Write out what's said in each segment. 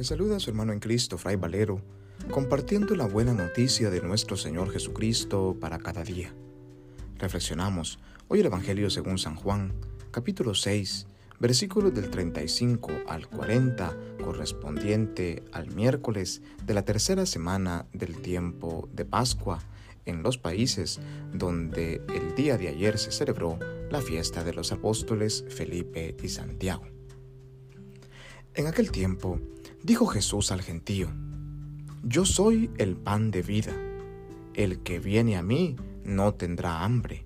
Le saluda a su hermano en Cristo, Fray Valero, compartiendo la buena noticia de nuestro Señor Jesucristo para cada día. Reflexionamos hoy el Evangelio según San Juan, capítulo 6, versículos del 35 al 40, correspondiente al miércoles de la tercera semana del tiempo de Pascua, en los países donde el día de ayer se celebró la fiesta de los apóstoles Felipe y Santiago. En aquel tiempo dijo Jesús al gentío, Yo soy el pan de vida, el que viene a mí no tendrá hambre,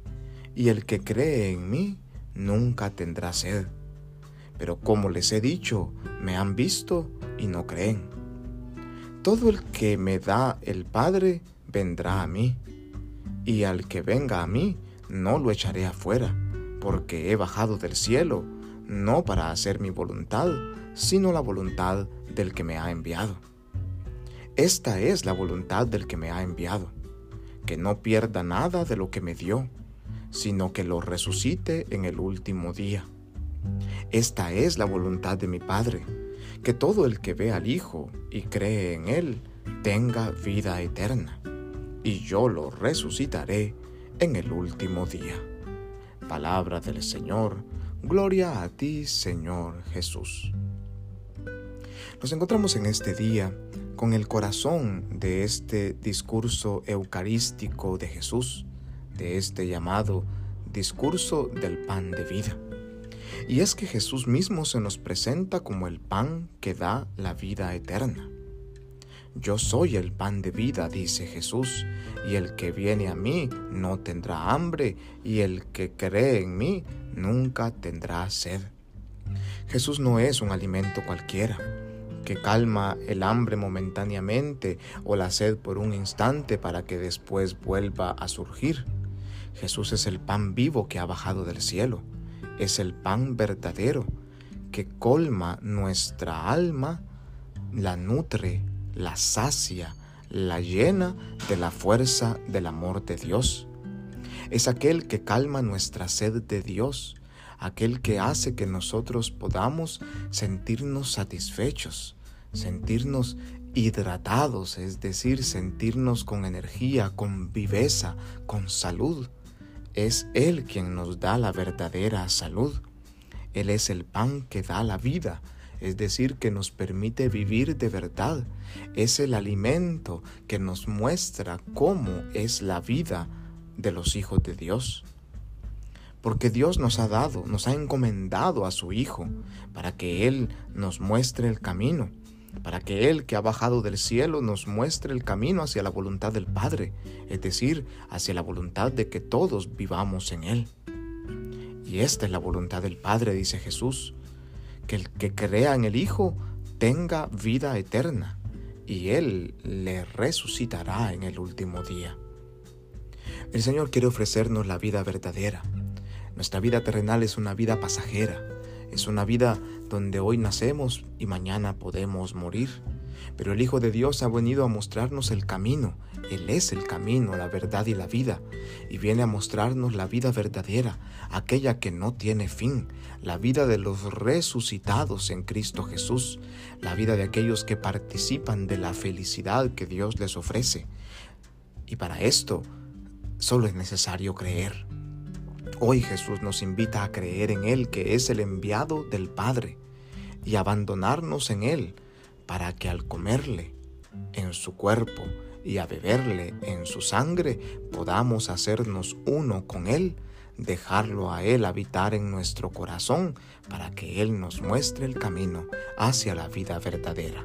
y el que cree en mí nunca tendrá sed. Pero como les he dicho, me han visto y no creen. Todo el que me da el Padre vendrá a mí, y al que venga a mí no lo echaré afuera, porque he bajado del cielo, no para hacer mi voluntad, sino la voluntad del que me ha enviado. Esta es la voluntad del que me ha enviado, que no pierda nada de lo que me dio, sino que lo resucite en el último día. Esta es la voluntad de mi Padre, que todo el que ve al Hijo y cree en Él tenga vida eterna, y yo lo resucitaré en el último día. Palabra del Señor, gloria a ti Señor Jesús. Nos encontramos en este día con el corazón de este discurso eucarístico de Jesús, de este llamado discurso del pan de vida. Y es que Jesús mismo se nos presenta como el pan que da la vida eterna. Yo soy el pan de vida, dice Jesús, y el que viene a mí no tendrá hambre, y el que cree en mí nunca tendrá sed. Jesús no es un alimento cualquiera que calma el hambre momentáneamente o la sed por un instante para que después vuelva a surgir. Jesús es el pan vivo que ha bajado del cielo, es el pan verdadero que colma nuestra alma, la nutre, la sacia, la llena de la fuerza del amor de Dios. Es aquel que calma nuestra sed de Dios, aquel que hace que nosotros podamos sentirnos satisfechos, sentirnos hidratados, es decir, sentirnos con energía, con viveza, con salud. Es Él quien nos da la verdadera salud. Él es el pan que da la vida, es decir, que nos permite vivir de verdad. Es el alimento que nos muestra cómo es la vida de los hijos de Dios porque Dios nos ha dado, nos ha encomendado a su Hijo para que Él nos muestre el camino, para que Él que ha bajado del cielo nos muestre el camino hacia la voluntad del Padre, es decir, hacia la voluntad de que todos vivamos en Él. Y esta es la voluntad del Padre, dice Jesús, que el que crea en el Hijo tenga vida eterna, y Él le resucitará en el último día. El Señor quiere ofrecernos la vida verdadera, nuestra vida terrenal es una vida pasajera, es una vida donde hoy nacemos y mañana podemos morir. Pero el Hijo de Dios ha venido a mostrarnos el camino. Él es el camino, la verdad y la vida. Y viene a mostrarnos la vida verdadera, aquella que no tiene fin, la vida de los resucitados en Cristo Jesús, la vida de aquellos que participan de la felicidad que Dios les ofrece. Y para esto solo es necesario creer. Hoy Jesús nos invita a creer en Él, que es el enviado del Padre, y abandonarnos en Él para que al comerle en su cuerpo y a beberle en su sangre podamos hacernos uno con Él, dejarlo a Él habitar en nuestro corazón para que Él nos muestre el camino hacia la vida verdadera.